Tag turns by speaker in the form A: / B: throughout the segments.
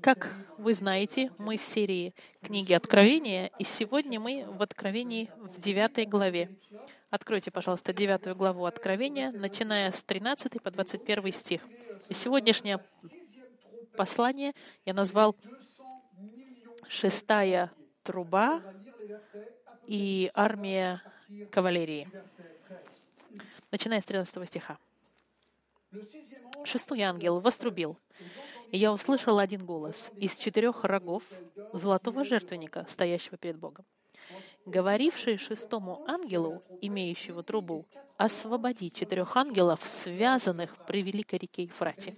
A: Как вы знаете, мы в серии книги Откровения, и сегодня мы в Откровении в 9 главе. Откройте, пожалуйста, 9 главу Откровения, начиная с 13 по 21 стих. И сегодняшнее послание я назвал «Шестая труба и армия кавалерии». Начиная с 13 стиха. Шестой ангел вострубил, я услышал один голос из четырех рогов золотого жертвенника, стоящего перед Богом, говоривший шестому ангелу, имеющему трубу, освободи четырех ангелов, связанных при великой реке Ефрате.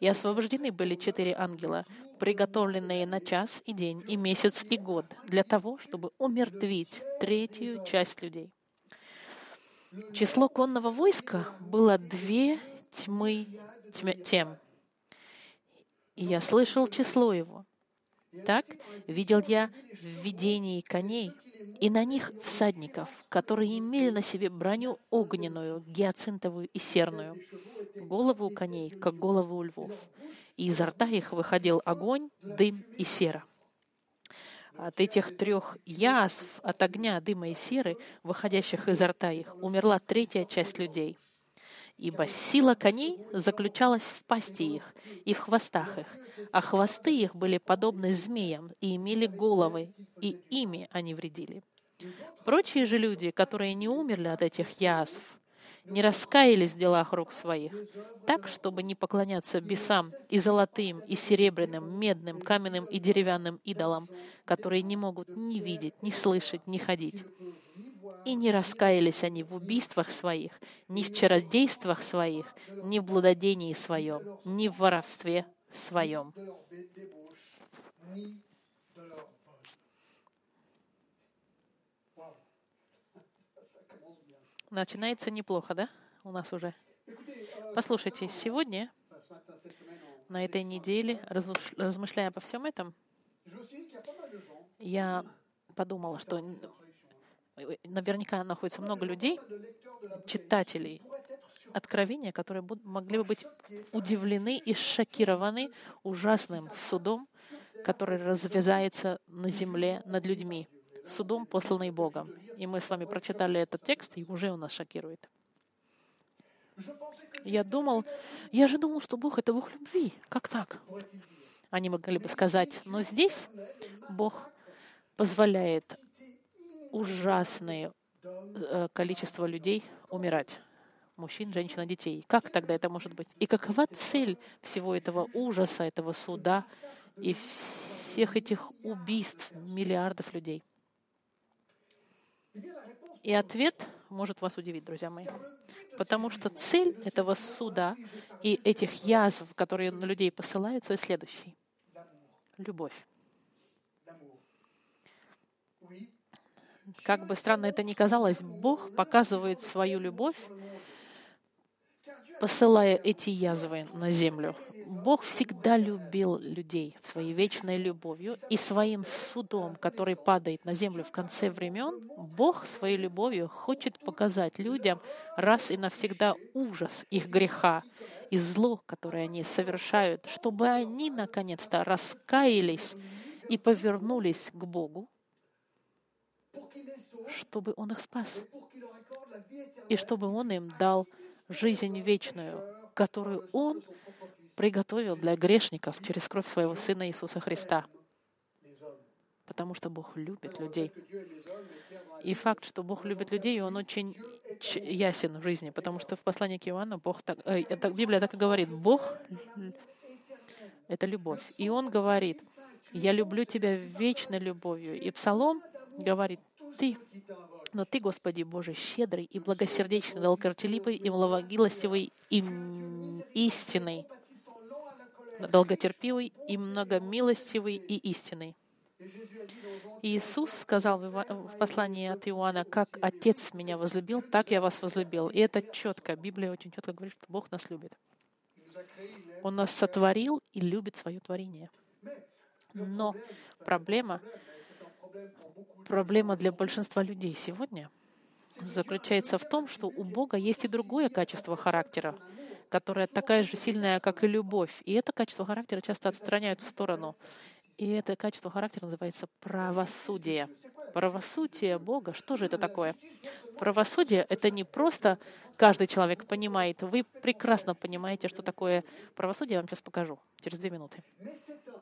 A: И освобождены были четыре ангела, приготовленные на час и день, и месяц, и год, для того, чтобы умертвить третью часть людей. Число конного войска было две тьмы тем. И я слышал число его. Так видел я в видении коней, и на них всадников, которые имели на себе броню огненную, гиацинтовую и серную, голову у коней, как голову у львов, и изо рта их выходил огонь, дым и сера. От этих трех язв, от огня, дыма и серы, выходящих изо рта их, умерла третья часть людей — ибо сила коней заключалась в пасти их и в хвостах их, а хвосты их были подобны змеям и имели головы, и ими они вредили. Прочие же люди, которые не умерли от этих язв, не раскаялись в делах рук своих, так, чтобы не поклоняться бесам и золотым, и серебряным, медным, каменным и деревянным идолам, которые не могут ни видеть, ни слышать, ни ходить. И не раскаялись они в убийствах своих, ни в чародействах своих, ни в блудодении своем, ни в воровстве своем. Начинается неплохо, да? У нас уже. Послушайте, сегодня, на этой неделе, размышляя по всем этом, я подумала, что наверняка находится много людей, читателей Откровения, которые могли бы быть удивлены и шокированы ужасным судом, который развязается на земле над людьми, судом, посланный Богом. И мы с вами прочитали этот текст, и уже он нас шокирует. Я думал, я же думал, что Бог — это Бог любви. Как так? Они могли бы сказать, но здесь Бог позволяет ужасное э, количество людей умирать. Мужчин, женщин, детей. Как тогда это может быть? И какова цель всего этого ужаса, этого суда и всех этих убийств миллиардов людей? И ответ может вас удивить, друзья мои. Потому что цель этого суда и этих язв, которые на людей посылаются, следующий. Любовь. Как бы странно это ни казалось, Бог показывает свою любовь, посылая эти язвы на землю. Бог всегда любил людей своей вечной любовью и своим судом, который падает на землю в конце времен, Бог своей любовью хочет показать людям раз и навсегда ужас их греха и зло, которое они совершают, чтобы они наконец-то раскаялись и повернулись к Богу, чтобы Он их спас, и чтобы Он им дал жизнь вечную, которую Он приготовил для грешников через кровь Своего Сына Иисуса Христа. Потому что Бог любит людей. И факт, что Бог любит людей, он очень ясен в жизни, потому что в послании к Иоанну Бог так, э, Библия так и говорит, Бог — это любовь. И Он говорит, «Я люблю тебя вечной любовью». И Псалом говорит, ты, но Ты, Господи Боже, щедрый и благосердечный, долготерпеливый и милостивый и истинный, долготерпивый и многомилостивый и истинный. Иисус сказал в послании от Иоанна, «Как Отец меня возлюбил, так я вас возлюбил». И это четко. Библия очень четко говорит, что Бог нас любит. Он нас сотворил и любит свое творение. Но проблема Проблема для большинства людей сегодня заключается в том, что у Бога есть и другое качество характера, которая такая же сильная, как и любовь. И это качество характера часто отстраняют в сторону. И это качество характера называется правосудие. Правосудие Бога, что же это такое? Правосудие — это не просто каждый человек понимает. Вы прекрасно понимаете, что такое правосудие. Я вам сейчас покажу через две минуты.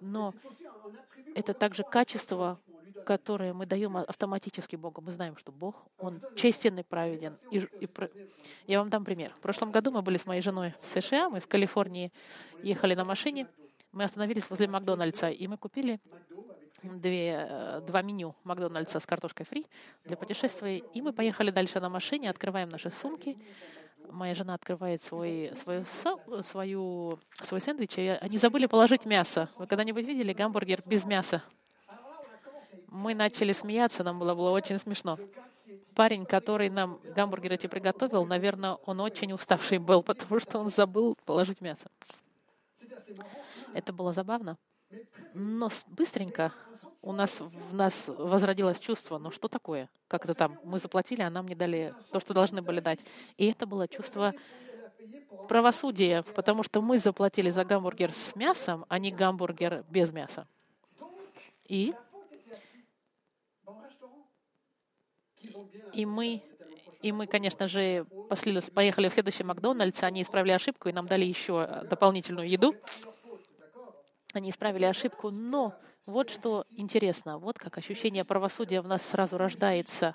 A: Но это также качество, которое мы даем автоматически Богу. Мы знаем, что Бог, Он честен и праведен. И, и, я вам дам пример. В прошлом году мы были с моей женой в США, мы в Калифорнии ехали на машине, мы остановились возле Макдональдса, и мы купили две, э, два меню Макдональдса с картошкой фри для путешествия. И мы поехали дальше на машине, открываем наши сумки. Моя жена открывает свой, свою, свою, свой сэндвич, и они забыли положить мясо. Вы когда-нибудь видели гамбургер без мяса? Мы начали смеяться, нам было, было очень смешно. Парень, который нам гамбургеры эти приготовил, наверное, он очень уставший был, потому что он забыл положить мясо. Это было забавно. Но быстренько у нас в нас возродилось чувство, ну что такое? Как это там? Мы заплатили, а нам не дали то, что должны были дать. И это было чувство правосудия, потому что мы заплатили за гамбургер с мясом, а не гамбургер без мяса. И, и мы и мы, конечно же, поехали в следующий Макдональдс, они исправили ошибку, и нам дали еще дополнительную еду. Они исправили ошибку, но вот что интересно, вот как ощущение правосудия в нас сразу рождается.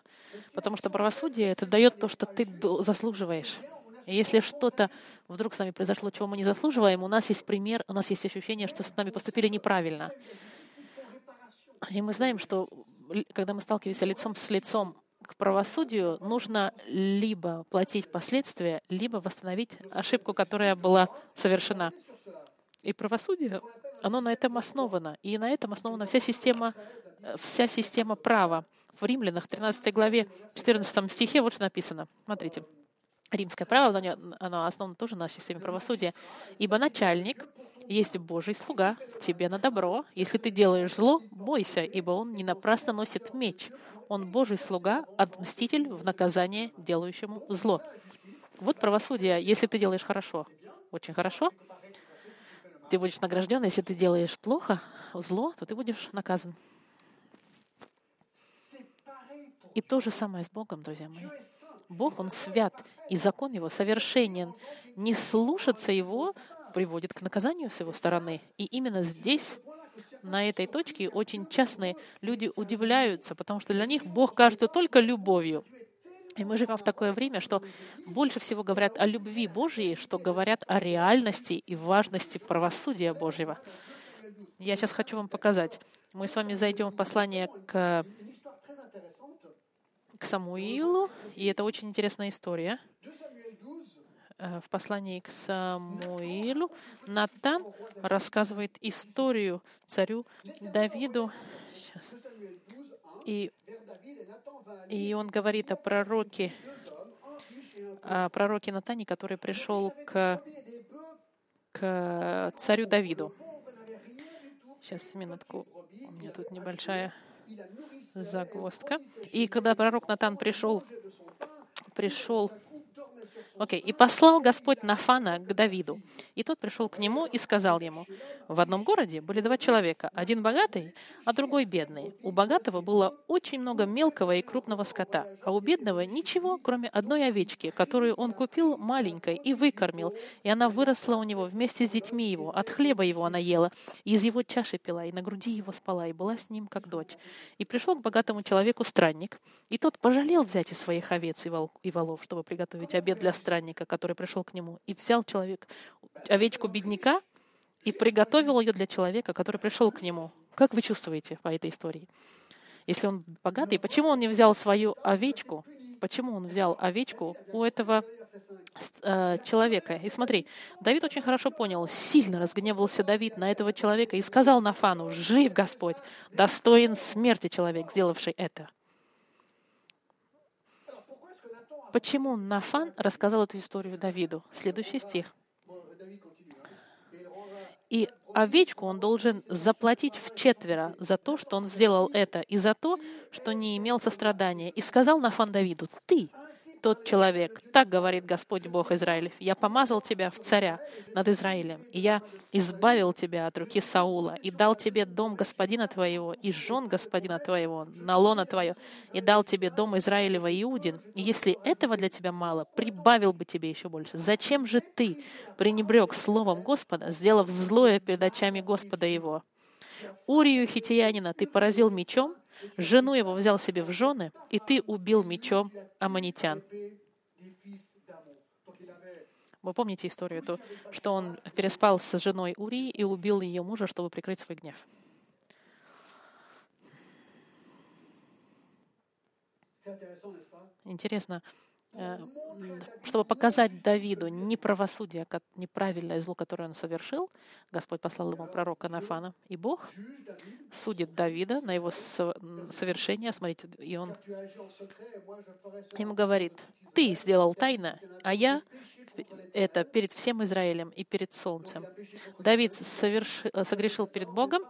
A: Потому что правосудие — это дает то, что ты заслуживаешь. И если что-то вдруг с нами произошло, чего мы не заслуживаем, у нас есть пример, у нас есть ощущение, что с нами поступили неправильно. И мы знаем, что когда мы сталкиваемся лицом с лицом к правосудию, нужно либо платить последствия, либо восстановить ошибку, которая была совершена. И правосудие оно на этом основано. И на этом основана вся система, вся система права. В Римлянах, 13 главе, 14 стихе, вот что написано. Смотрите. Римское право, оно основано тоже на системе правосудия. «Ибо начальник есть Божий слуга, тебе на добро. Если ты делаешь зло, бойся, ибо он не напрасно носит меч. Он Божий слуга, отмститель в наказание делающему зло». Вот правосудие, если ты делаешь хорошо, очень хорошо, ты будешь награжден, если ты делаешь плохо, зло, то ты будешь наказан. И то же самое с Богом, друзья мои. Бог, Он свят, и закон Его совершенен. Не слушаться Его приводит к наказанию с Его стороны. И именно здесь, на этой точке, очень частные люди удивляются, потому что для них Бог кажется только любовью. И мы живем в такое время, что больше всего говорят о любви Божьей, что говорят о реальности и важности правосудия Божьего. Я сейчас хочу вам показать. Мы с вами зайдем в послание к, к Самуилу, и это очень интересная история. Э, в послании к Самуилу Натан рассказывает историю царю Давиду. Сейчас. И и он говорит о пророке, о пророке Натане, который пришел к, к царю Давиду. Сейчас, минутку. У меня тут небольшая загвоздка. И когда пророк Натан пришел, пришел Окей. Okay. «И послал Господь Нафана к Давиду. И тот пришел к нему и сказал ему, в одном городе были два человека, один богатый, а другой бедный. У богатого было очень много мелкого и крупного скота, а у бедного ничего, кроме одной овечки, которую он купил маленькой и выкормил, и она выросла у него вместе с детьми его, от хлеба его она ела, и из его чаши пила, и на груди его спала, и была с ним как дочь. И пришел к богатому человеку странник, и тот пожалел взять из своих овец и волов, чтобы приготовить обед для странника, который пришел к нему, и взял человек овечку бедняка и приготовил ее для человека, который пришел к нему. Как вы чувствуете по этой истории? Если он богатый, почему он не взял свою овечку? Почему он взял овечку у этого э, человека? И смотри, Давид очень хорошо понял, сильно разгневался Давид на этого человека и сказал Нафану, «Жив Господь, достоин смерти человек, сделавший это». Почему Нафан рассказал эту историю Давиду? Следующий стих. И овечку он должен заплатить в четверо за то, что он сделал это, и за то, что не имел сострадания. И сказал Нафан Давиду, ты, тот человек. Так говорит Господь Бог Израилев. Я помазал тебя в царя над Израилем, и я избавил тебя от руки Саула, и дал тебе дом господина твоего, и жен господина твоего, на лона твое, и дал тебе дом Израилева Иудин. И если этого для тебя мало, прибавил бы тебе еще больше. Зачем же ты пренебрег словом Господа, сделав злое перед очами Господа его? Урию хитиянина ты поразил мечом, жену его взял себе в жены, и ты убил мечом аммонитян. Вы помните историю эту, что он переспал с женой Урии и убил ее мужа, чтобы прикрыть свой гнев. Интересно, чтобы показать Давиду неправосудие, неправильное зло, которое он совершил, Господь послал ему пророка Нафана, и Бог судит Давида на его совершение. Смотрите, и он ему говорит, ты сделал тайно, а я это перед всем Израилем и перед солнцем. Давид совершил, согрешил перед Богом,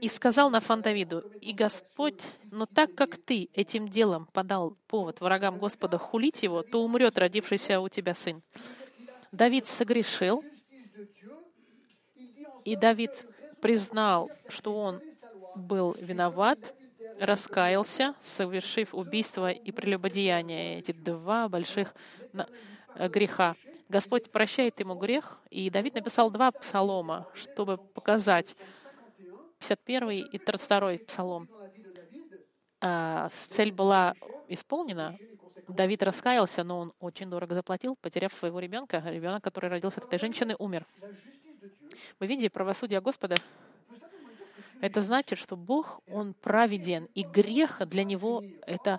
A: и сказал Нафан Давиду, «И Господь, но так как ты этим делом подал повод врагам Господа хулить его, то умрет родившийся у тебя сын». Давид согрешил, и Давид признал, что он был виноват, раскаялся, совершив убийство и прелюбодеяние, эти два больших э, греха. Господь прощает ему грех, и Давид написал два псалома, чтобы показать, 51 и 32 псалом. А, цель была исполнена. Давид раскаялся, но он очень дорого заплатил, потеряв своего ребенка. Ребенок, который родился от этой женщины, умер. Вы видите правосудие Господа? Это значит, что Бог, Он праведен, и грех для Него — это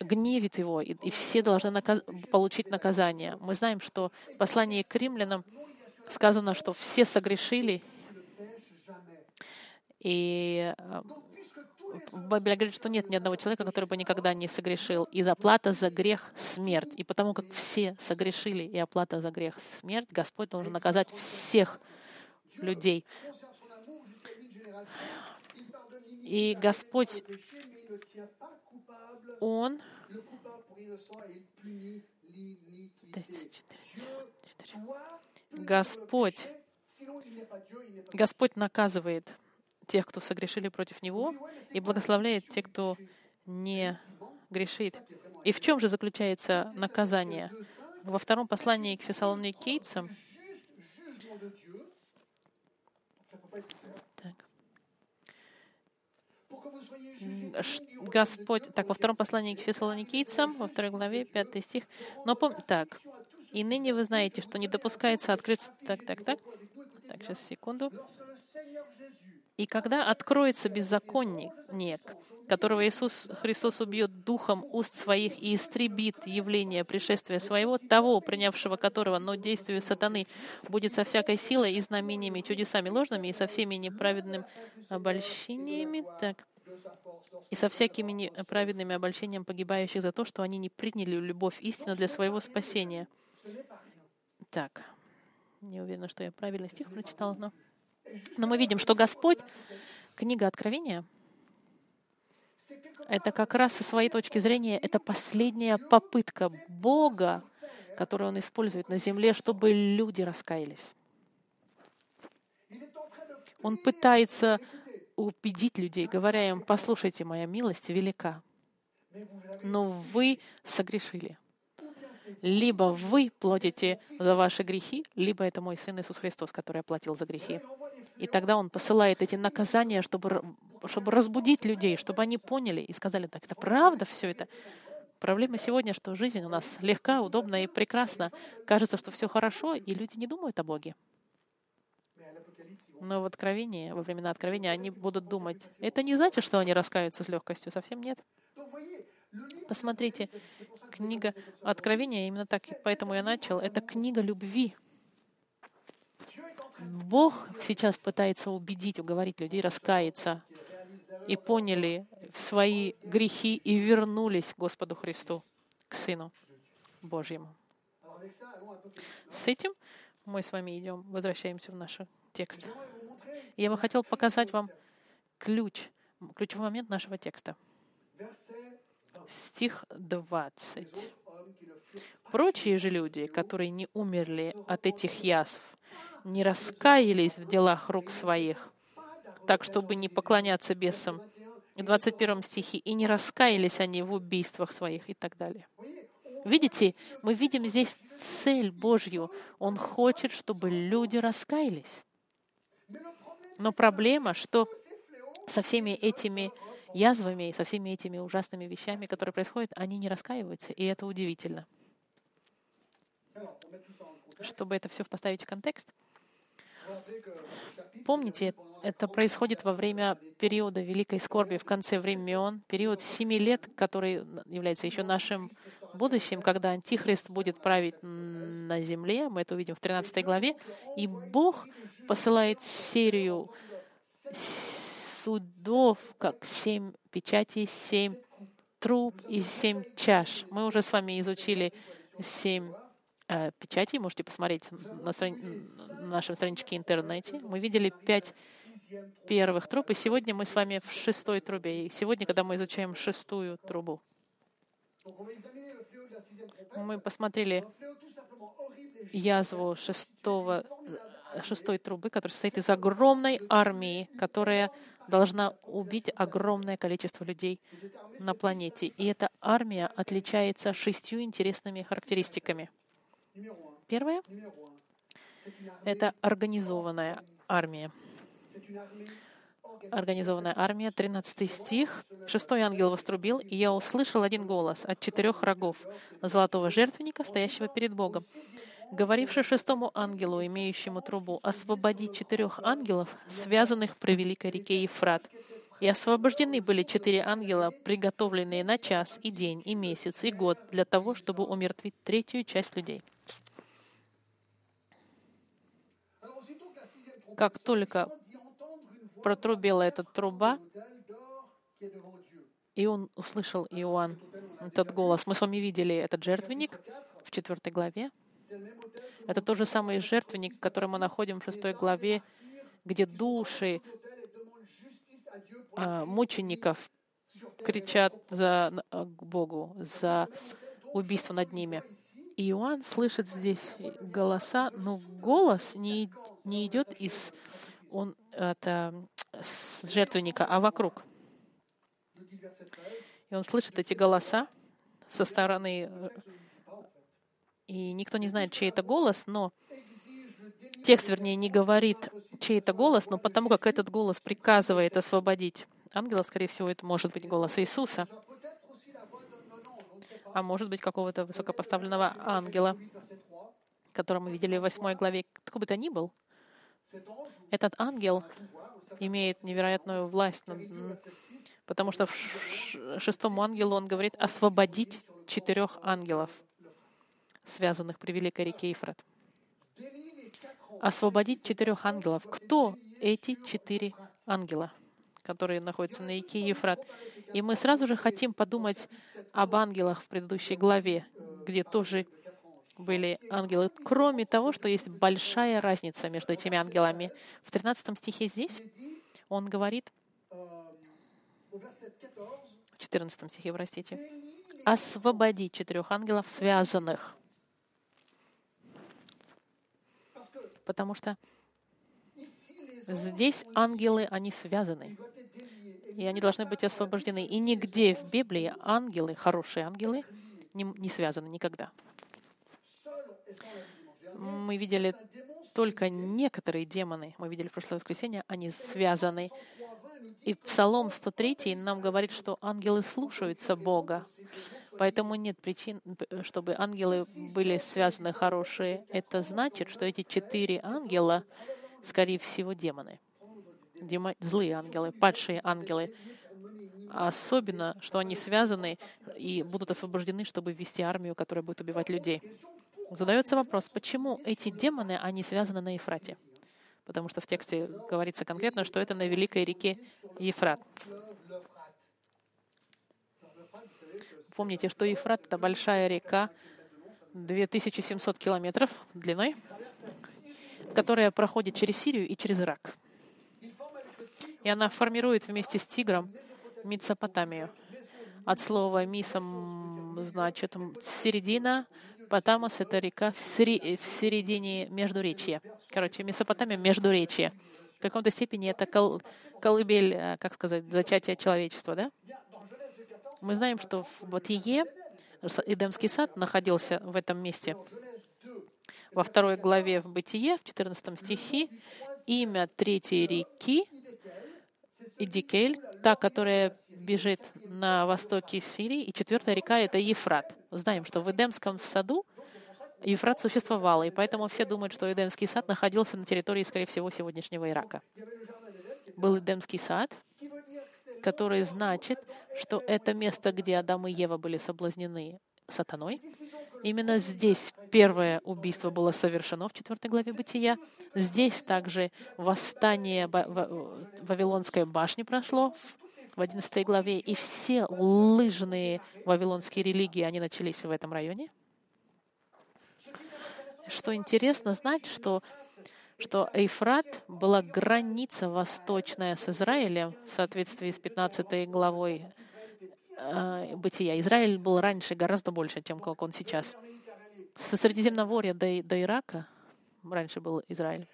A: гневит Его, и, и все должны наказ... получить наказание. Мы знаем, что в послании к римлянам сказано, что все согрешили и Библия говорит, что нет ни одного человека, который бы никогда не согрешил. И оплата за грех — смерть. И потому как все согрешили, и оплата за грех — смерть, Господь должен наказать всех людей. И Господь, Он... Господь, Господь наказывает тех, кто согрешили против Него, и благословляет тех, кто не грешит. И в чем же заключается наказание? Во втором послании к фессалоникийцам так. Господь, так, во втором послании к фессалоникийцам, во второй главе, пятый стих. Но пом... так, и ныне вы знаете, что не допускается открыть... Так, так, так. Так, сейчас, секунду. И когда откроется беззаконник, которого Иисус Христос убьет духом уст своих и истребит явление пришествия своего, того, принявшего которого, но действию сатаны будет со всякой силой и знамениями, чудесами ложными и со всеми неправедными обольщениями, так, и со всякими неправедными обольщениями погибающих за то, что они не приняли любовь истину для своего спасения. Так, не уверена, что я правильный стих прочитала, но... Но мы видим, что Господь, книга Откровения, это как раз со своей точки зрения, это последняя попытка Бога, которую Он использует на земле, чтобы люди раскаялись. Он пытается убедить людей, говоря им, послушайте, моя милость велика, но вы согрешили. Либо вы платите за ваши грехи, либо это мой Сын Иисус Христос, который оплатил за грехи. И тогда Он посылает эти наказания, чтобы, чтобы разбудить людей, чтобы они поняли и сказали, так это правда все это. Проблема сегодня, что жизнь у нас легка, удобна и прекрасна. Кажется, что все хорошо, и люди не думают о Боге. Но в Откровении, во времена Откровения, они будут думать. Это не значит, что они раскаются с легкостью, совсем нет. Посмотрите, книга Откровения именно так, поэтому я начал. Это книга любви. Бог сейчас пытается убедить, уговорить людей раскаяться и поняли свои грехи и вернулись к Господу Христу, к Сыну Божьему. С этим мы с вами идем, возвращаемся в наш текст. Я бы хотел показать вам ключ, ключевой момент нашего текста. Стих 20. Прочие же люди, которые не умерли от этих язв, не раскаялись в делах рук своих, так, чтобы не поклоняться бесам. В 21 стихе. «И не раскаялись они в убийствах своих» и так далее. Видите, мы видим здесь цель Божью. Он хочет, чтобы люди раскаялись. Но проблема, что со всеми этими язвами и со всеми этими ужасными вещами, которые происходят, они не раскаиваются, и это удивительно. Чтобы это все поставить в контекст, помните, это происходит во время периода великой скорби в конце времен, период семи лет, который является еще нашим будущим, когда Антихрист будет править на земле, мы это увидим в 13 главе, и Бог посылает серию судов, как семь печатей, семь труб и семь чаш. Мы уже с вами изучили семь э, печатей, можете посмотреть на, страни... на нашем страничке интернете. Мы видели пять первых труб, и сегодня мы с вами в шестой трубе. И сегодня, когда мы изучаем шестую трубу, мы посмотрели язву шестого, шестой трубы, которая состоит из огромной армии, которая должна убить огромное количество людей на планете. И эта армия отличается шестью интересными характеристиками. Первое — это организованная армия. Организованная армия, 13 стих. Шестой ангел вострубил, и я услышал один голос от четырех рогов золотого жертвенника, стоящего перед Богом, говоривший шестому ангелу, имеющему трубу, освободить четырех ангелов, связанных при великой реке Ефрат. И освобождены были четыре ангела, приготовленные на час, и день, и месяц, и год для того, чтобы умертвить третью часть людей. Как только протрубила эта труба, и он услышал Иоанн этот голос. Мы с вами видели этот жертвенник в четвертой главе. Это тот же самый жертвенник, который мы находим в шестой главе, где души мучеников кричат за, к Богу за убийство над ними. И Иоанн слышит здесь голоса, но голос не, не идет из он, это, с жертвенника, а вокруг. И он слышит эти голоса со стороны, и никто не знает, чей это голос, но текст, вернее, не говорит, чей это голос, но потому как этот голос приказывает освободить ангела, скорее всего, это может быть голос Иисуса, а может быть какого-то высокопоставленного ангела, которого мы видели в восьмой главе. Кто бы то ни был, этот ангел имеет невероятную власть, потому что в шестому ангелу он говорит освободить четырех ангелов, связанных при великой реке Ефрат. Освободить четырех ангелов. Кто эти четыре ангела, которые находятся на реке Ефрат? И мы сразу же хотим подумать об ангелах в предыдущей главе, где тоже были ангелы, кроме того, что есть большая разница между этими ангелами. В 13 стихе здесь он говорит, в 14 стихе, простите, освободи четырех ангелов, связанных. Потому что здесь ангелы, они связаны. И они должны быть освобождены. И нигде в Библии ангелы, хорошие ангелы, не, не связаны никогда мы видели только некоторые демоны, мы видели в прошлое воскресенье, они связаны. И Псалом 103 нам говорит, что ангелы слушаются Бога. Поэтому нет причин, чтобы ангелы были связаны хорошие. Это значит, что эти четыре ангела, скорее всего, демоны. Демо... Злые ангелы, падшие ангелы. Особенно, что они связаны и будут освобождены, чтобы ввести армию, которая будет убивать людей. Задается вопрос, почему эти демоны, они связаны на Ефрате? Потому что в тексте говорится конкретно, что это на великой реке Ефрат. Помните, что Ефрат — это большая река, 2700 километров длиной, которая проходит через Сирию и через Ирак. И она формирует вместе с Тигром Мицопотамию. от слова мисом значит середина, Потамос — это река в, сери- в середине Междуречья. Короче, Месопотамия — Междуречье. В каком-то степени это кол- колыбель, э, как сказать, зачатия человечества, да? Мы знаем, что в Батие Эдемский сад находился в этом месте. Во второй главе в Бытие, в 14 стихе, имя третьей реки Идикель, та, которая бежит на востоке Сирии, и четвертая река — это Ефрат. Знаем, что в Эдемском саду Ефрат существовал, и поэтому все думают, что Эдемский сад находился на территории, скорее всего, сегодняшнего Ирака. Был Эдемский сад, который значит, что это место, где Адам и Ева были соблазнены сатаной. Именно здесь первое убийство было совершено в 4 главе Бытия. Здесь также восстание Вавилонской башни прошло в 11 главе, и все лыжные вавилонские религии, они начались в этом районе. Что интересно знать, что что Эйфрат была граница восточная с Израилем в соответствии с 15 главой э, Бытия. Израиль был раньше гораздо больше, чем как он сейчас. Со Средиземноморья до, до Ирака раньше был Израиль.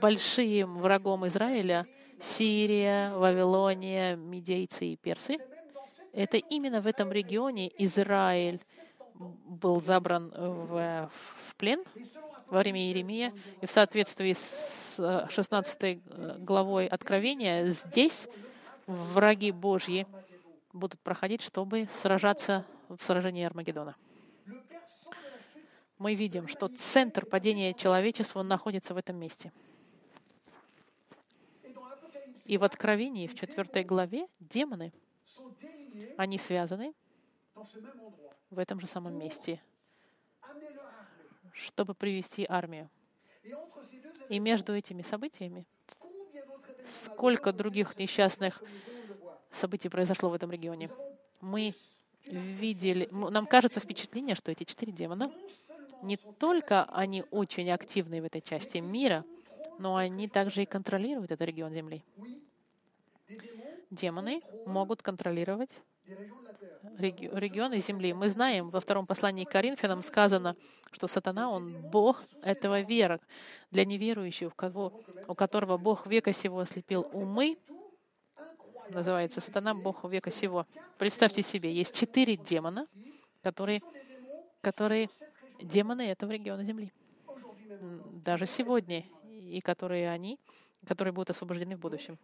A: Большим врагом Израиля Сирия, Вавилония, Медейцы и Персы. Это именно в этом регионе Израиль был забран в, в плен во время Иеремия. И в соответствии с 16 э, главой Откровения здесь враги Божьи будут проходить, чтобы сражаться в сражении Армагеддона. Мы видим, что центр падения человечества находится в этом месте. И в Откровении, в 4 главе, демоны, они связаны в этом же самом месте, чтобы привести армию. И между этими событиями сколько других несчастных событий произошло в этом регионе. Мы видели, нам кажется впечатление, что эти четыре демона, не только они очень активны в этой части мира, но они также и контролируют этот регион Земли. Демоны могут контролировать регионы Земли. Мы знаем, во втором послании к Коринфянам сказано, что сатана, он Бог этого вера. Для неверующих, у, кого, у которого Бог века сего ослепил умы, называется сатана Бог века сего. Представьте себе, есть четыре демона, которые, которые демоны этого региона Земли. Даже сегодня. И которые они, которые будут освобождены в будущем.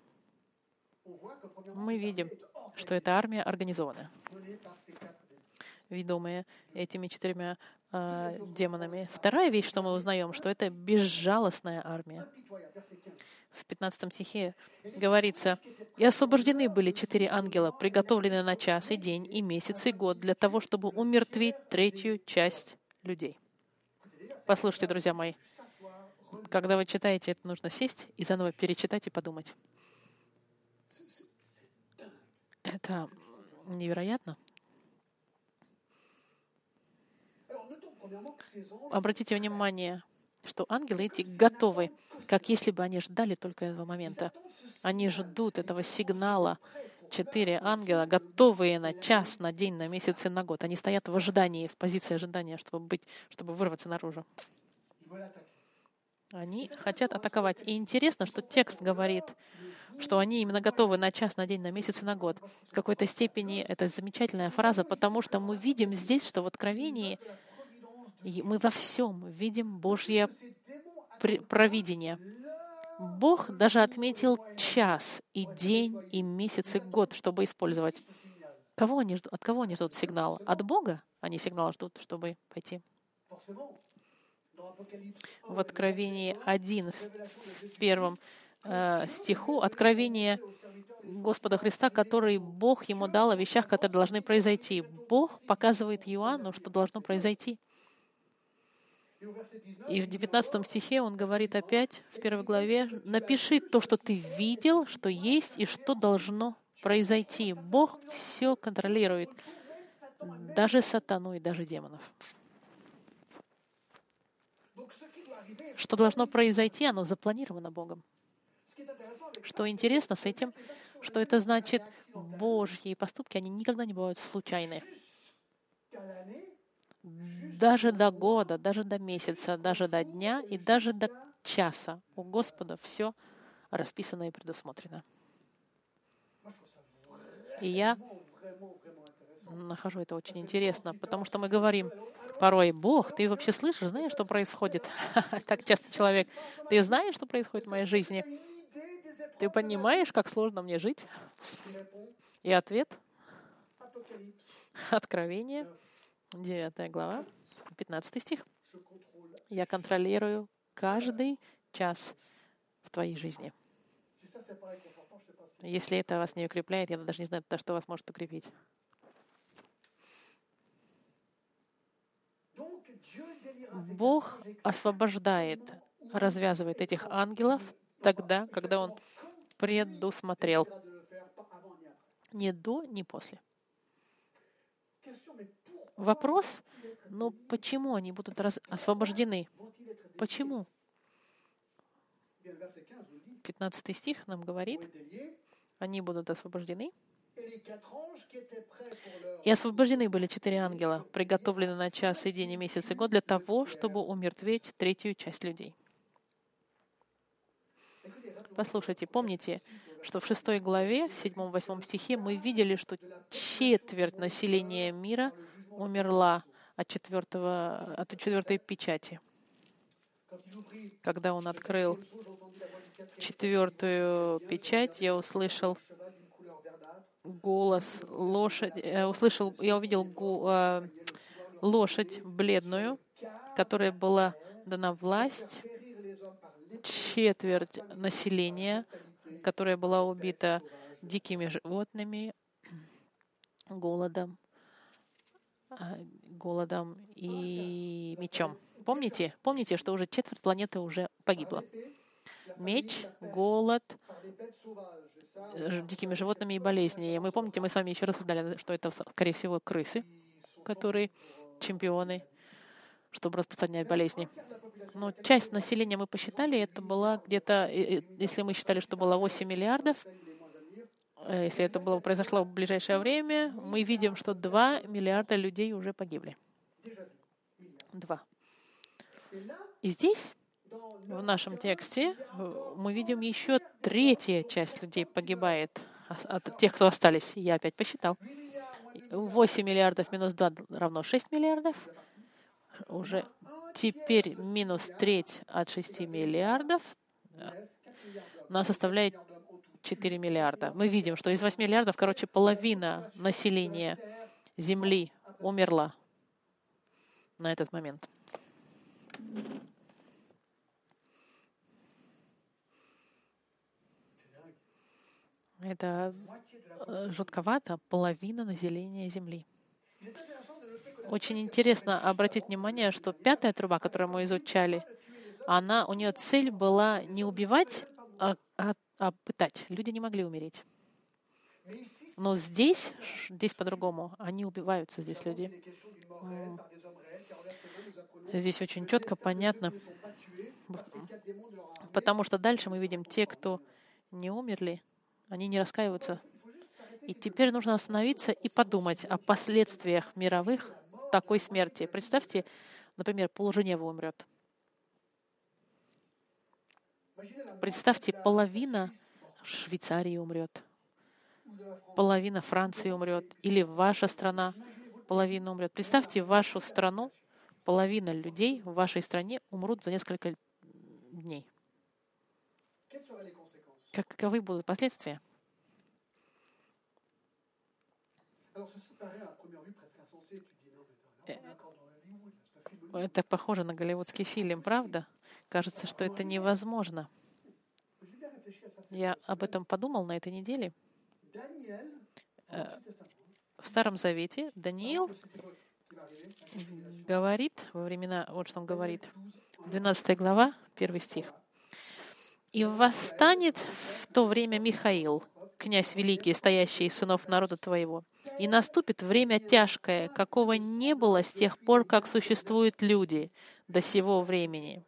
A: Мы видим, что эта армия организованная, ведомая этими четырьмя э, демонами. Вторая вещь, что мы узнаем, что это безжалостная армия. В 15 стихе говорится, «И освобождены были четыре ангела, приготовленные на час и день, и месяц, и год, для того, чтобы умертвить третью часть людей». Послушайте, друзья мои, когда вы читаете, это нужно сесть и заново перечитать и подумать. Это невероятно. Обратите внимание, что ангелы эти готовы, как если бы они ждали только этого момента. Они ждут этого сигнала. Четыре ангела, готовые на час, на день, на месяц и на год. Они стоят в ожидании, в позиции ожидания, чтобы быть, чтобы вырваться наружу. Они хотят атаковать. И интересно, что текст говорит, что они именно готовы на час, на день, на месяц и на год. В какой-то степени это замечательная фраза, потому что мы видим здесь, что в Откровении мы во всем видим Божье провидение. Бог даже отметил час и день, и месяц, и год, чтобы использовать. Кого они ждут? От кого они ждут сигнал? От Бога они сигнал ждут, чтобы пойти. В Откровении 1, в первом Э, стиху откровение Господа Христа, который Бог ему дал о вещах, которые должны произойти. Бог показывает Иоанну, что должно произойти. И в 19 стихе он говорит опять, в первой главе, «Напиши то, что ты видел, что есть и что должно произойти». Бог все контролирует, даже сатану и даже демонов. Что должно произойти, оно запланировано Богом. Что интересно с этим, что это значит Божьи поступки, они никогда не бывают случайны. Даже до года, даже до месяца, даже до дня и даже до часа у Господа все расписано и предусмотрено. И я нахожу это очень интересно, потому что мы говорим порой, Бог, ты вообще слышишь, знаешь, что происходит? так часто человек, ты знаешь, что происходит в моей жизни? Ты понимаешь, как сложно мне жить? И ответ — Откровение, 9 глава, 15 стих. «Я контролирую каждый час в твоей жизни». Если это вас не укрепляет, я даже не знаю, что вас может укрепить. Бог освобождает, развязывает этих ангелов тогда, когда Он предусмотрел. Не до, не после. Вопрос, но почему они будут раз... освобождены? Почему? 15 стих нам говорит, они будут освобождены. И освобождены были четыре ангела, приготовлены на час и день и месяц и год для того, чтобы умертвить третью часть людей. Послушайте, помните, что в шестой главе, в седьмом-восьмом стихе мы видели, что четверть населения мира умерла от, четвертого, от четвертой печати. Когда он открыл четвертую печать, я услышал голос лошади, я услышал, я увидел э, лошадь бледную, которая была дана власть четверть населения, которая была убита дикими животными, голодом, а, голодом и мечом. Помните? Помните, что уже четверть планеты уже погибла. Меч, голод, дикими животными и болезни. И мы помните, мы с вами еще раз рассуждали, что это, скорее всего, крысы, которые чемпионы, чтобы распространять болезни. Но часть населения мы посчитали, это была где-то, если мы считали, что было 8 миллиардов, э, если это было, произошло в ближайшее время, мы видим, что 2 миллиарда людей уже погибли. Два. И здесь, в нашем тексте, мы видим еще третья часть людей погибает от тех, кто остались. Я опять посчитал. 8 миллиардов минус 2 равно 6 миллиардов. Уже Теперь минус треть от 6 миллиардов нас составляет 4 миллиарда. Мы видим, что из 8 миллиардов, короче, половина населения Земли умерла на этот момент. Это э, жутковато, половина населения Земли. Очень интересно обратить внимание, что пятая труба, которую мы изучали, она, у нее цель была не убивать, а, а, а пытать. Люди не могли умереть. Но здесь, здесь по-другому. Они убиваются, здесь люди. Здесь очень четко, понятно. Потому что дальше мы видим те, кто не умерли, они не раскаиваются. И теперь нужно остановиться и подумать о последствиях мировых такой смерти. Представьте, например, полуженева умрет. Представьте, половина Швейцарии умрет, половина Франции умрет, или ваша страна половина умрет. Представьте, вашу страну, половина людей в вашей стране умрут за несколько дней. Каковы будут последствия? Это похоже на голливудский фильм, правда? Кажется, что это невозможно. Я об этом подумал на этой неделе. Э, в Старом Завете Даниил говорит во времена, вот что он говорит, 12 глава, 1 стих. «И восстанет в то время Михаил, князь великий, стоящий из сынов народа твоего, и наступит время тяжкое, какого не было с тех пор, как существуют люди до сего времени.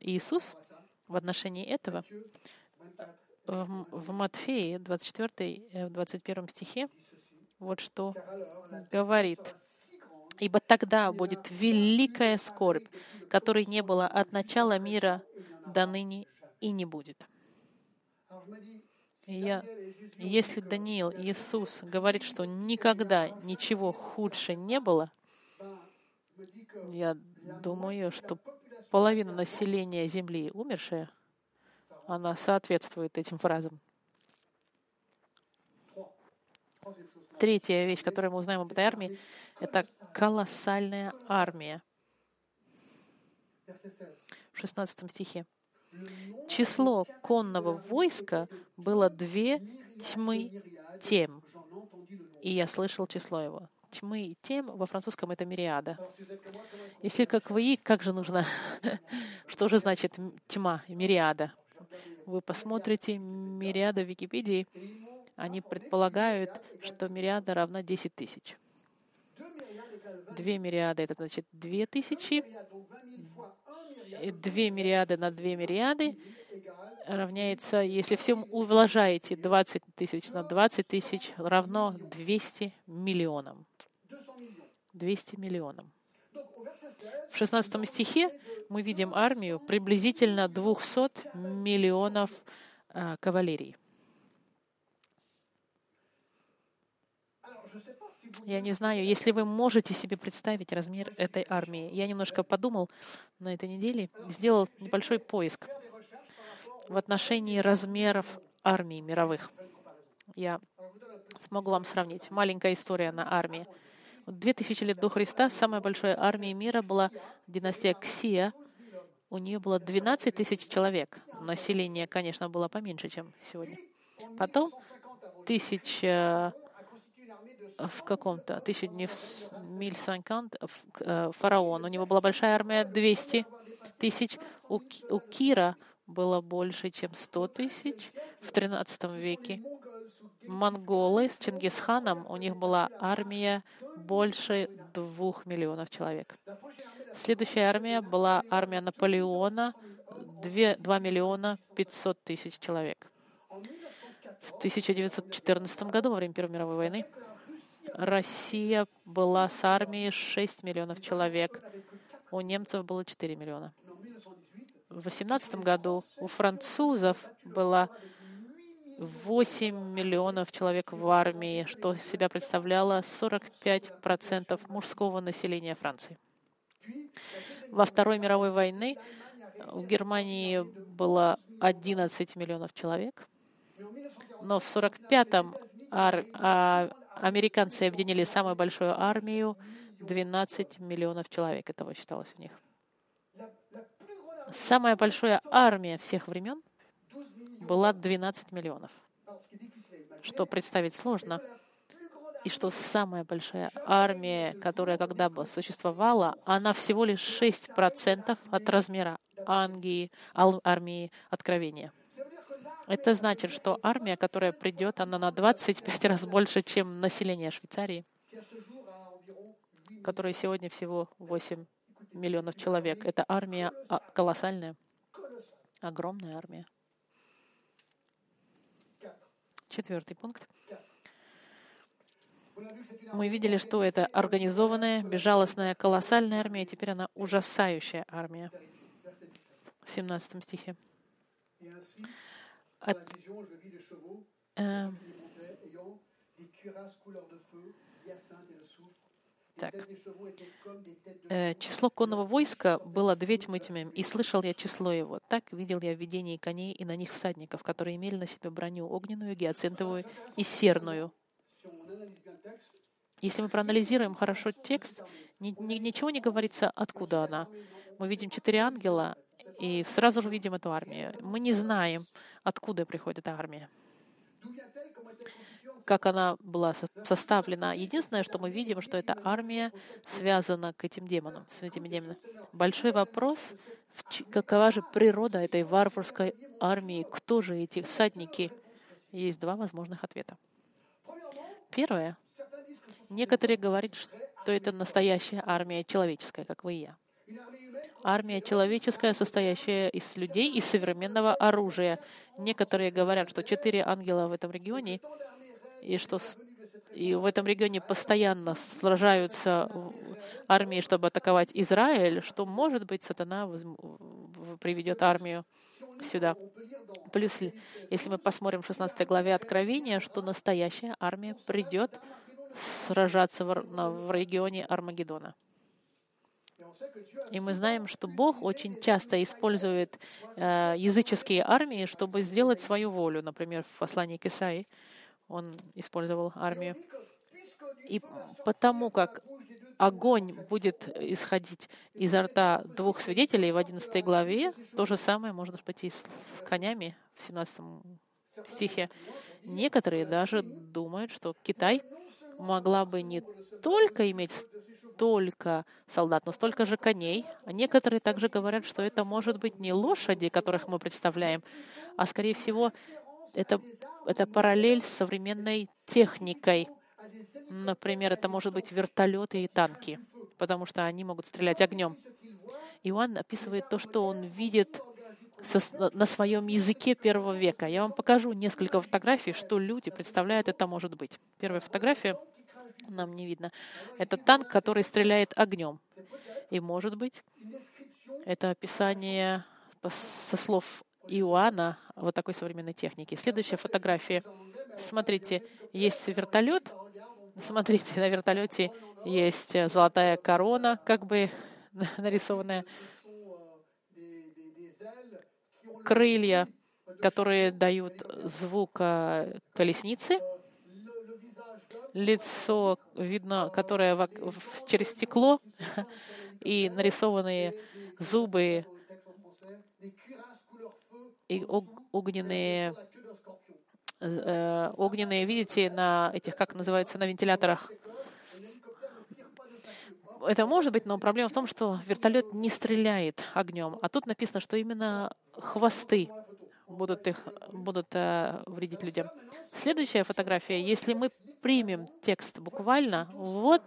A: Иисус В отношении этого в, в Матфеи 24, 21 стихе вот что говорит. «Ибо тогда будет великая скорбь, которой не было от начала мира до ныне и не будет». Я, если Даниил, Иисус говорит, что никогда ничего худше не было, я думаю, что половина населения Земли умершая, она соответствует этим фразам. Третья вещь, которую мы узнаем об этой армии, это колоссальная армия. В 16 стихе. Число конного войска было две тьмы тем. И я слышал число его. Тьмы и тем во французском это мириада. Если как вы, как же нужно, что же значит тьма, мириада? Вы посмотрите мириада в Википедии, они предполагают, что мириада равна 10 тысяч. Две мириады — это значит две тысячи. Две мириады на две мириады равняется, если все умножаете 20 тысяч на 20 тысяч, равно 200 миллионам. 200 миллионам. В 16 стихе мы видим армию приблизительно 200 миллионов э, кавалерий. Я не знаю, если вы можете себе представить размер этой армии. Я немножко подумал на этой неделе, сделал небольшой поиск в отношении размеров армий мировых. Я смогу вам сравнить. Маленькая история на армии. Две тысячи лет до Христа самая большая армия мира была династия Ксия. У нее было 12 тысяч человек. Население, конечно, было поменьше, чем сегодня. Потом тысяча в каком-то тысячи дней миль 50 э, фараон. У него была большая армия 200 тысяч. У, у Кира было больше, чем 100 тысяч в 13 веке. Монголы с Чингисханом, у них была армия больше двух миллионов человек. Следующая армия была армия Наполеона, 2, 2 миллиона 500 тысяч человек. В 1914 году, во время Первой мировой войны, Россия была с армией 6 миллионов человек. У немцев было 4 миллиона. В 18 году у французов было 8 миллионов человек в армии, что из себя представляло 45% мужского населения Франции. Во Второй мировой войны в Германии было 11 миллионов человек, но в 45-м Американцы объединили самую большую армию, 12 миллионов человек, этого считалось у них. Самая большая армия всех времен была 12 миллионов, что представить сложно. И что самая большая армия, которая когда бы существовала, она всего лишь 6% от размера Ангии, армии Откровения. Это значит, что армия, которая придет, она на 25 раз больше, чем население Швейцарии, которое сегодня всего 8 миллионов человек. Это армия а, колоссальная, огромная армия. Четвертый пункт. Мы видели, что это организованная, безжалостная, колоссальная армия, теперь она ужасающая армия. В 17 стихе. От, э, так. Э, число конного войска было две тьмы тьмем, и слышал я число его. Так видел я в видении коней и на них всадников, которые имели на себе броню огненную, гиацинтовую и серную. Если мы проанализируем хорошо текст, ни, ни, ничего не говорится, откуда она. Мы видим четыре ангела, и сразу же видим эту армию. Мы не знаем, откуда приходит армия, как она была составлена. Единственное, что мы видим, что эта армия связана к этим демонам, с этими демонами. Большой вопрос, какова же природа этой варварской армии, кто же эти всадники? Есть два возможных ответа. Первое. Некоторые говорят, что это настоящая армия человеческая, как вы и я. Армия человеческая, состоящая из людей и современного оружия. Некоторые говорят, что четыре ангела в этом регионе, и что и в этом регионе постоянно сражаются армии, чтобы атаковать Израиль, что, может быть, сатана приведет армию сюда. Плюс, если мы посмотрим в 16 главе Откровения, что настоящая армия придет сражаться в, регионе Армагеддона. И мы знаем, что Бог очень часто использует э, языческие армии, чтобы сделать свою волю. Например, в послании к Исаии он использовал армию. И потому как огонь будет исходить изо рта двух свидетелей в 11 главе, то же самое можно пойти с конями в 17 стихе. Некоторые даже думают, что Китай могла бы не только иметь столько солдат, но столько же коней. А некоторые также говорят, что это может быть не лошади, которых мы представляем, а, скорее всего, это, это параллель с современной техникой. Например, это может быть вертолеты и танки, потому что они могут стрелять огнем. Иоанн описывает то, что он видит на своем языке первого века. Я вам покажу несколько фотографий, что люди представляют это может быть. Первая фотография нам не видно. Это танк, который стреляет огнем. И, может быть, это описание со слов Иоанна вот такой современной техники. Следующая фотография. Смотрите, есть вертолет. Смотрите, на вертолете есть золотая корона, как бы нарисованная. Крылья, которые дают звук колесницы лицо видно, которое через стекло, и нарисованные зубы, и огненные, э, огненные, видите, на этих, как называется, на вентиляторах. Это может быть, но проблема в том, что вертолет не стреляет огнем, а тут написано, что именно хвосты будут, их, будут э, вредить людям. Следующая фотография. Если мы примем текст буквально, вот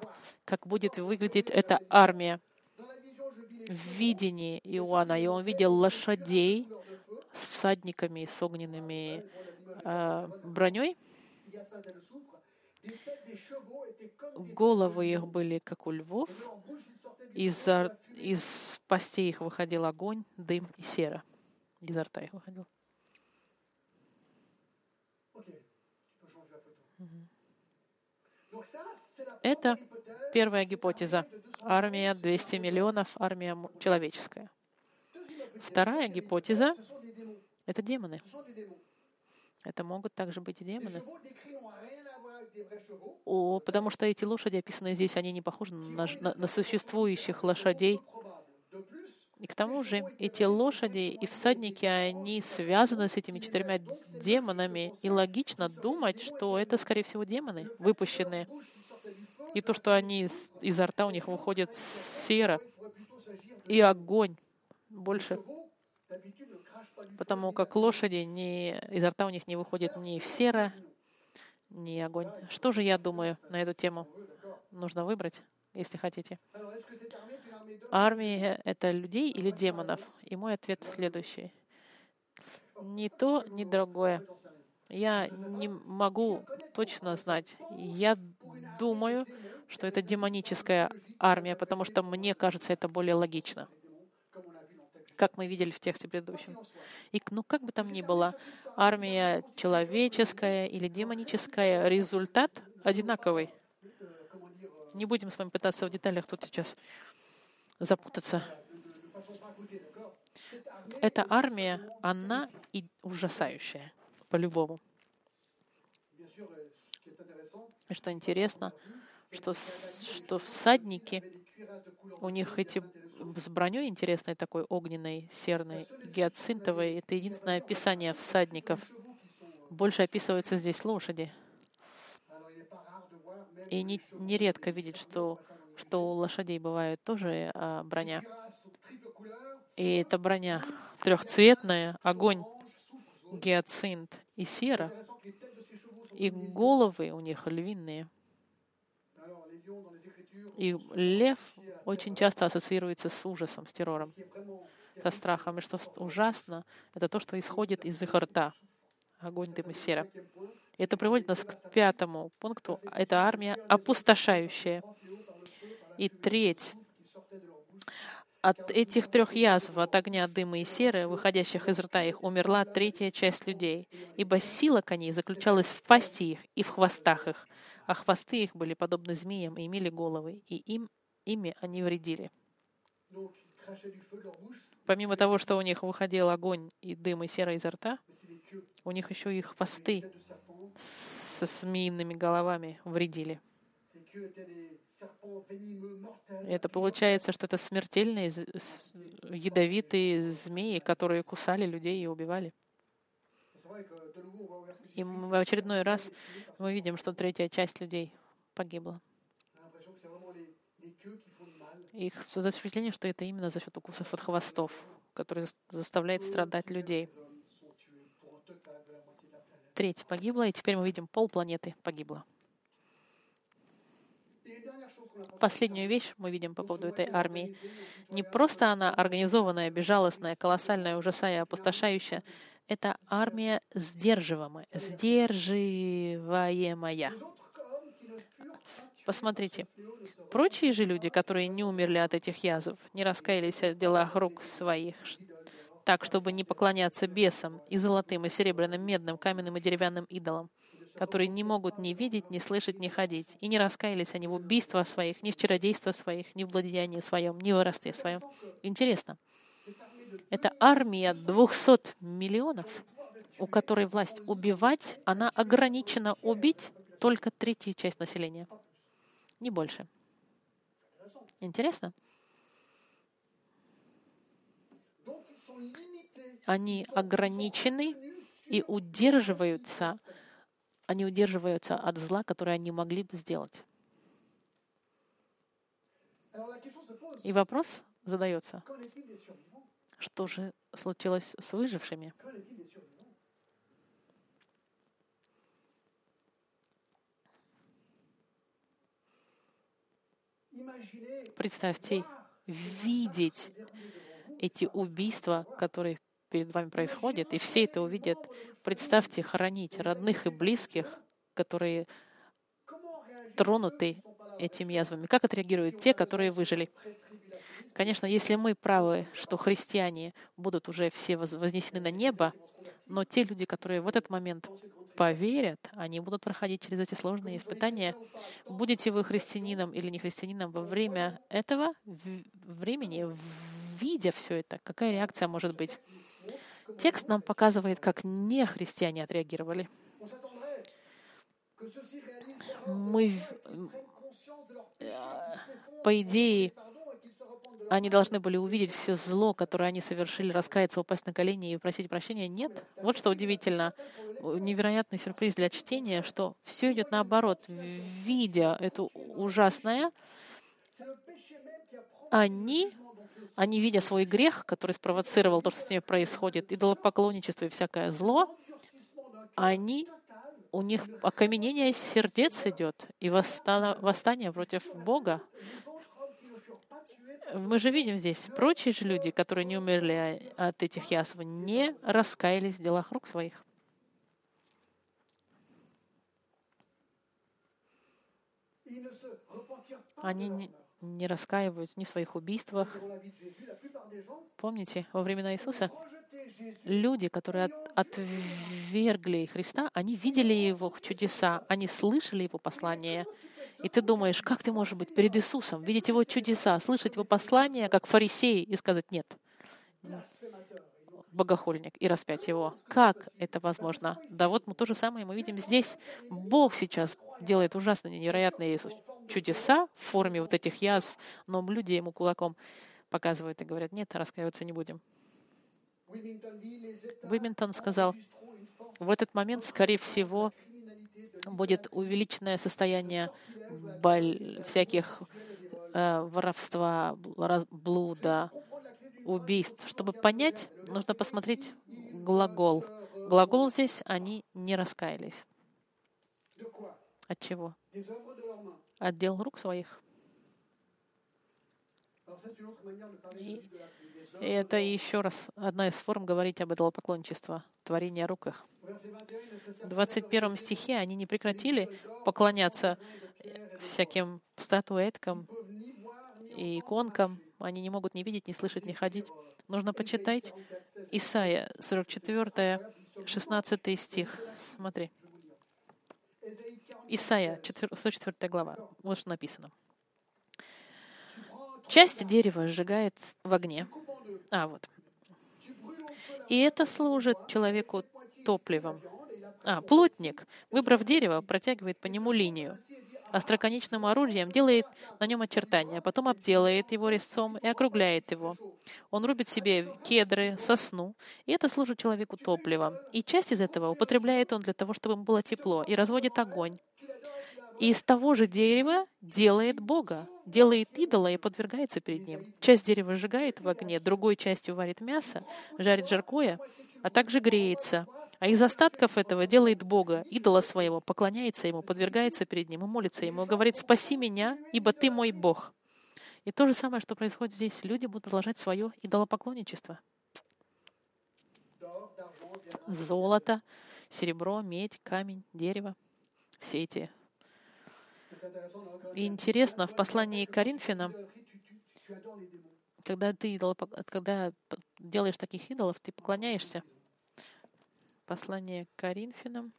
A: как будет выглядеть эта армия. В видении Иоанна, и он видел лошадей с всадниками, с огненными э, броней. Головы их были, как у львов. Из, из постей их выходил огонь, дым и сера. Изо рта их выходил. Это первая гипотеза. Армия 200 миллионов, армия человеческая. Вторая гипотеза — это демоны. Это могут также быть и демоны. О, потому что эти лошади, описанные здесь, они не похожи на, на, на существующих лошадей. И к тому же эти лошади и всадники, они связаны с этими четырьмя демонами. И логично думать, что это, скорее всего, демоны, выпущенные. И то, что они изо рта у них выходит сера и огонь больше. Потому как лошади не, изо рта у них не выходит ни сера, ни огонь. Что же я думаю на эту тему? Нужно выбрать, если хотите. Армия — это людей или демонов? И мой ответ следующий. Ни то, ни другое. Я не могу точно знать. Я думаю, что это демоническая армия, потому что мне кажется, это более логично, как мы видели в тексте предыдущем. И, ну, как бы там ни было, армия человеческая или демоническая, результат одинаковый. Не будем с вами пытаться в деталях тут сейчас запутаться. Эта армия, она и ужасающая, по-любому. И что интересно, что, что всадники, у них эти с броней интересной такой огненной, серной, гиацинтовой. Это единственное описание всадников. Больше описываются здесь лошади. И не, нередко видеть, что что у лошадей бывает тоже а, броня. И эта броня трехцветная, огонь, гиацинт и сера. И головы у них львиные. И лев очень часто ассоциируется с ужасом, с террором, со страхом. И что ужасно, это то, что исходит из их рта. Огонь, дым и сера. И это приводит нас к пятому пункту. Это армия опустошающая. И треть от этих трех язв, от огня, дыма и серы, выходящих из рта их, умерла третья часть людей, ибо сила коней заключалась в пасти их и в хвостах их, а хвосты их были подобны змеям и имели головы, и им, ими они вредили. Помимо того, что у них выходил огонь и дым и сера изо рта, у них еще и хвосты со змеиными головами вредили. Это получается, что это смертельные, ядовитые змеи, которые кусали людей и убивали. И в очередной раз мы видим, что третья часть людей погибла. Их впечатление, что это именно за счет укусов от хвостов, который заставляет страдать людей. Треть погибла, и теперь мы видим, полпланеты погибло. Последнюю вещь мы видим по поводу этой армии. Не просто она организованная, безжалостная, колоссальная, ужасая, опустошающая. Это армия сдерживаемая, сдерживаемая. Посмотрите, прочие же люди, которые не умерли от этих язв, не раскаялись от делах рук своих, так, чтобы не поклоняться бесам и золотым, и серебряным, медным, каменным и деревянным идолам, которые не могут ни видеть, ни слышать, ни ходить, и не раскаялись они в убийствах своих, ни в чародействах своих, ни в благодеянии своем, ни в воровстве своем. Интересно. Это армия 200 миллионов, у которой власть убивать, она ограничена убить только третью часть населения не больше. Интересно? Они ограничены и удерживаются, они удерживаются от зла, которое они могли бы сделать. И вопрос задается, что же случилось с выжившими? Представьте, видеть эти убийства, которые перед вами происходят, и все это увидят. Представьте, хоронить родных и близких, которые тронуты этими язвами. Как отреагируют те, которые выжили? Конечно, если мы правы, что христиане будут уже все вознесены на небо, но те люди, которые в этот момент поверят, они будут проходить через эти сложные испытания. Будете вы христианином или не христианином во время этого времени, видя все это, какая реакция может быть? Текст нам показывает, как не христиане отреагировали. Мы, э, по идее, они должны были увидеть все зло, которое они совершили, раскаяться, упасть на колени и просить прощения. Нет. Вот что удивительно. Невероятный сюрприз для чтения, что все идет наоборот. Видя это ужасное, они, они, видя свой грех, который спровоцировал то, что с ними происходит, идолопоклонничество и всякое зло, они у них окаменение сердец идет и восстание против Бога. Мы же видим здесь, прочие же люди, которые не умерли от этих язв, не раскаялись в делах рук своих. Они не, не раскаиваются ни в своих убийствах. Помните, во времена Иисуса люди, которые от, отвергли Христа, они видели Его чудеса, они слышали Его послание, и ты думаешь, как ты можешь быть перед Иисусом, видеть Его чудеса, слышать Его послание, как фарисей, и сказать «нет» богохульник и распять его. Как это возможно? Да вот мы то же самое мы видим здесь. Бог сейчас делает ужасно невероятные чудеса в форме вот этих язв, но люди ему кулаком показывают и говорят, нет, раскаиваться не будем. Виминтон сказал, в этот момент, скорее всего, будет увеличенное состояние боль, всяких э, воровства, блуда, убийств. Чтобы понять, нужно посмотреть глагол. Глагол здесь они не раскаялись. От чего? От дел рук своих. И, и это еще раз одна из форм говорить об идолопоклонничестве, творение рук их. В 21 стихе они не прекратили поклоняться всяким статуэткам и иконкам. Они не могут ни видеть, ни слышать, ни ходить. Нужно почитать Исаия, 44, 16 стих. Смотри. Исаия, 104 глава. Вот что написано. Часть дерева сжигает в огне. А, вот. И это служит человеку топливом. А, плотник, выбрав дерево, протягивает по нему линию. Остроконечным орудием делает на нем очертания, потом обделает его резцом и округляет его. Он рубит себе кедры, сосну, и это служит человеку топливом. И часть из этого употребляет он для того, чтобы ему было тепло, и разводит огонь. И из того же дерева делает Бога, делает идола и подвергается перед ним. Часть дерева сжигает в огне, другой частью варит мясо, жарит жаркое, а также греется. А из остатков этого делает Бога, идола своего, поклоняется ему, подвергается перед ним и молится ему, говорит, «Спаси меня, ибо ты мой Бог». И то же самое, что происходит здесь. Люди будут продолжать свое идолопоклонничество. Золото, серебро, медь, камень, дерево. Все эти и интересно, в послании к Коринфянам, когда ты идол, когда делаешь таких идолов, ты поклоняешься. Послание к Коринфянам.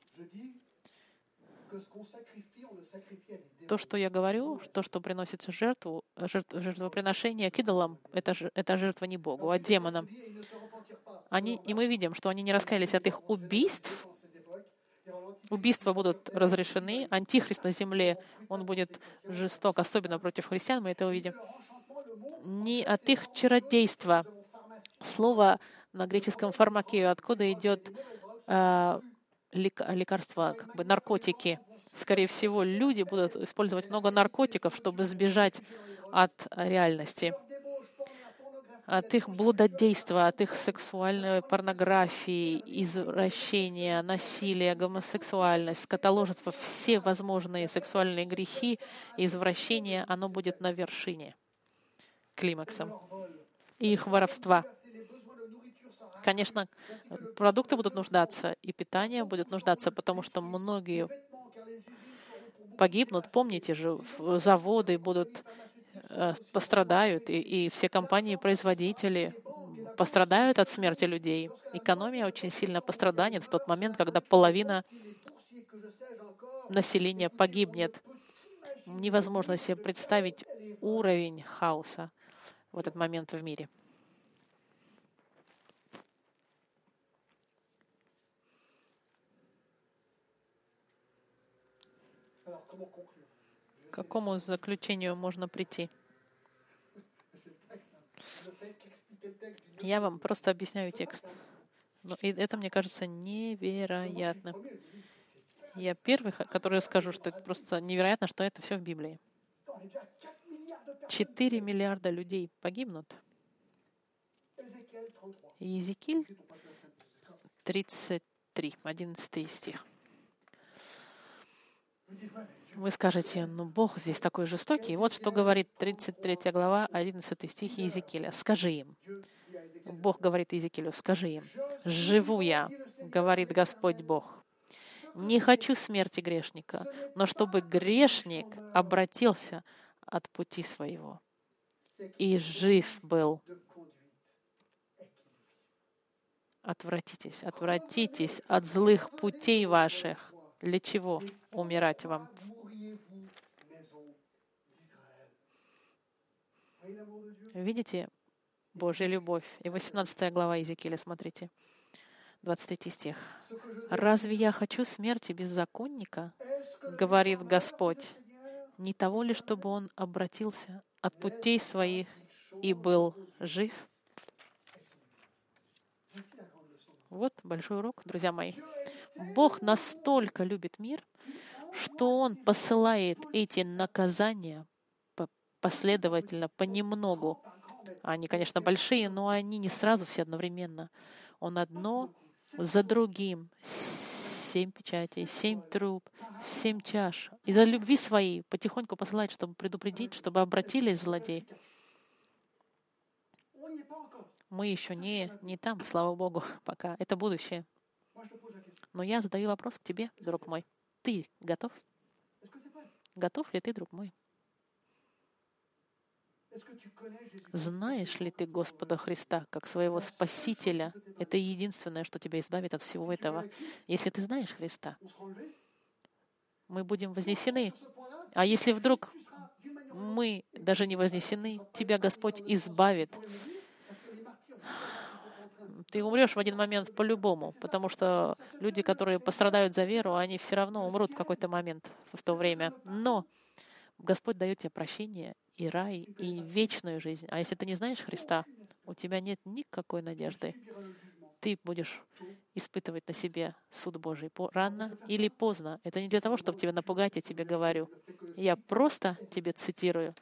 A: То, что я говорю, то, что приносится жертву, жертв, жертвоприношение к идолам, это, это жертва не Богу, а демонам. Они, и мы видим, что они не раскаялись от их убийств, убийства будут разрешены, антихрист на земле, он будет жесток, особенно против христиан, мы это увидим. Не от их чародейства. Слово на греческом фармакею, откуда идет э, лекарство, как бы наркотики. Скорее всего, люди будут использовать много наркотиков, чтобы сбежать от реальности от их блудодейства, от их сексуальной порнографии, извращения, насилия, гомосексуальность, скотоложество, все возможные сексуальные грехи, извращения, оно будет на вершине, климаксом. И их воровства. Конечно, продукты будут нуждаться, и питание будет нуждаться, потому что многие погибнут. Помните же, заводы будут пострадают, и, и все компании-производители пострадают от смерти людей. Экономия очень сильно пострадает в тот момент, когда половина населения погибнет. Невозможно себе представить уровень хаоса в этот момент в мире. К какому заключению можно прийти? Я вам просто объясняю текст. Но это, мне кажется, невероятно. Я первый, который скажу, что это просто невероятно, что это все в Библии. Четыре миллиарда людей погибнут. Иезекииль 33, 11 стих. Вы скажете, ну Бог здесь такой жестокий. Вот что говорит 33 глава, 11 стих Иезекииля. «Скажи им». Бог говорит Иезекиилю, «Скажи им, живу я, говорит Господь Бог, не хочу смерти грешника, но чтобы грешник обратился от пути своего и жив был. Отвратитесь, отвратитесь от злых путей ваших. Для чего умирать вам? Видите Божья любовь? И 18 глава Иезекииля, смотрите, 23 стих. «Разве я хочу смерти беззаконника, говорит Господь, не того ли, чтобы он обратился от путей своих и был жив?» Вот большой урок, друзья мои. Бог настолько любит мир, что Он посылает эти наказания последовательно, понемногу. Они, конечно, большие, но они не сразу все одновременно. Он одно за другим. Семь печатей, семь труб, семь чаш. Из-за любви своей потихоньку посылает, чтобы предупредить, чтобы обратились злодеи. Мы еще не, не там, слава Богу, пока. Это будущее. Но я задаю вопрос к тебе, друг мой. Ты готов? Готов ли ты, друг мой? Знаешь ли ты Господа Христа как своего Спасителя? Это единственное, что тебя избавит от всего этого. Если ты знаешь Христа, мы будем вознесены. А если вдруг мы даже не вознесены, тебя Господь избавит. Ты умрешь в один момент по-любому, потому что люди, которые пострадают за веру, они все равно умрут в какой-то момент в то время. Но Господь дает тебе прощение и рай, и вечную жизнь. А если ты не знаешь Христа, у тебя нет никакой надежды. Ты будешь испытывать на себе суд Божий рано или поздно. Это не для того, чтобы тебя напугать, я тебе говорю. Я просто тебе цитирую,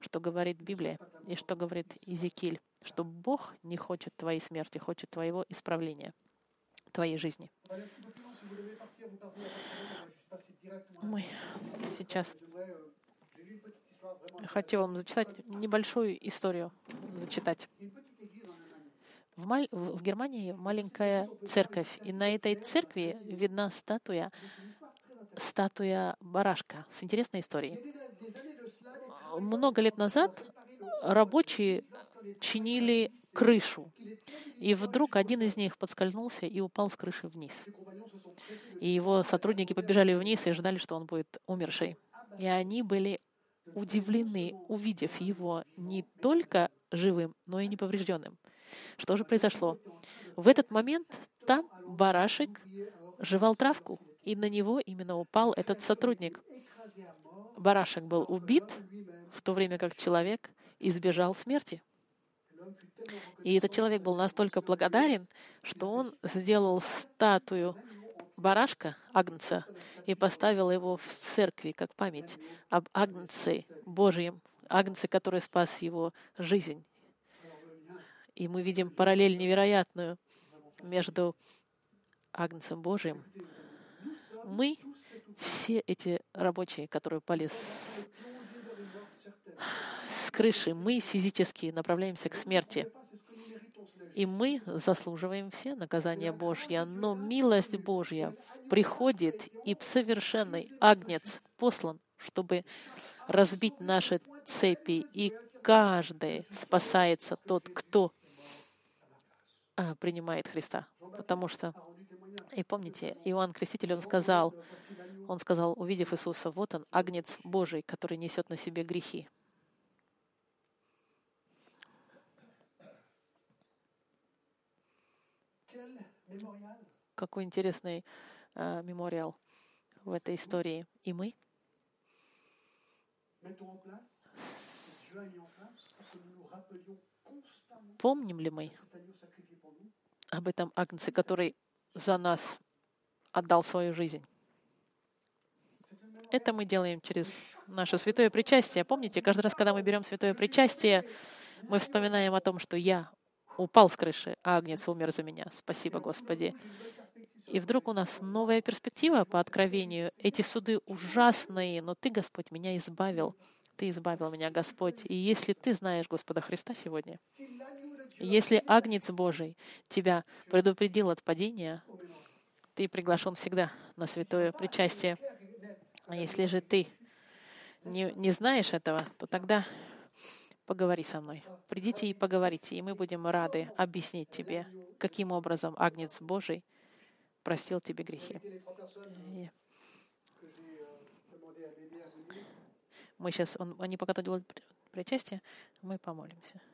A: что говорит Библия и что говорит Иезекииль, что Бог не хочет твоей смерти, хочет твоего исправления, твоей жизни. Мы сейчас Хотел вам зачитать небольшую историю, зачитать. В, Маль- в Германии маленькая церковь, и на этой церкви видна статуя, статуя барашка с интересной историей. Много лет назад рабочие чинили крышу, и вдруг один из них подскользнулся и упал с крыши вниз. И его сотрудники побежали вниз и ждали, что он будет умерший. И они были удивлены, увидев его не только живым, но и неповрежденным. Что же произошло? В этот момент там барашек жевал травку, и на него именно упал этот сотрудник. Барашек был убит, в то время как человек избежал смерти. И этот человек был настолько благодарен, что он сделал статую барашка, агнца, и поставил его в церкви как память об агнце Божьем, агнце, который спас его жизнь. И мы видим параллель невероятную между агнцем Божьим. Мы, все эти рабочие, которые упали с, с крыши, мы физически направляемся к смерти. И мы заслуживаем все наказания Божье, но милость Божья приходит, и совершенный агнец послан, чтобы разбить наши цепи, и каждый спасается тот, кто а, принимает Христа. Потому что, и помните, Иоанн Креститель, он сказал, он сказал, увидев Иисуса, вот он, агнец Божий, который несет на себе грехи. Какой интересный а, мемориал в этой истории. И мы? Помним ли мы об этом агнце, который за нас отдал свою жизнь. Это мы делаем через наше святое причастие. Помните, каждый раз, когда мы берем святое причастие, мы вспоминаем о том, что я упал с крыши, а агнец умер за меня. Спасибо, Господи. И вдруг у нас новая перспектива по откровению. Эти суды ужасные, но Ты, Господь, меня избавил. Ты избавил меня, Господь. И если Ты знаешь Господа Христа сегодня, если Агнец Божий тебя предупредил от падения, ты приглашен всегда на святое причастие. А если же ты не, не знаешь этого, то тогда поговори со мной. Придите и поговорите, и мы будем рады объяснить тебе, каким образом Агнец Божий простил тебе грехи. мы сейчас, он, они пока делают при- причастие, мы помолимся.